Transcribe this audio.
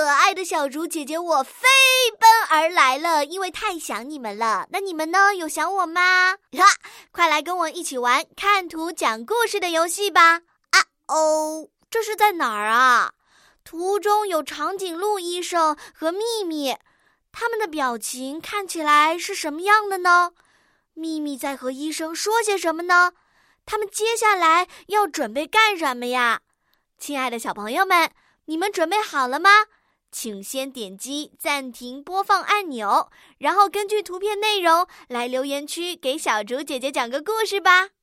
可爱的小竹姐姐，我飞奔而来了，因为太想你们了。那你们呢？有想我吗？哈，快来跟我一起玩看图讲故事的游戏吧！啊哦，这是在哪儿啊？图中有长颈鹿医生和秘密，他们的表情看起来是什么样的呢？秘密在和医生说些什么呢？他们接下来要准备干什么呀？亲爱的小朋友们，你们准备好了吗？请先点击暂停播放按钮，然后根据图片内容来留言区给小竹姐姐讲个故事吧。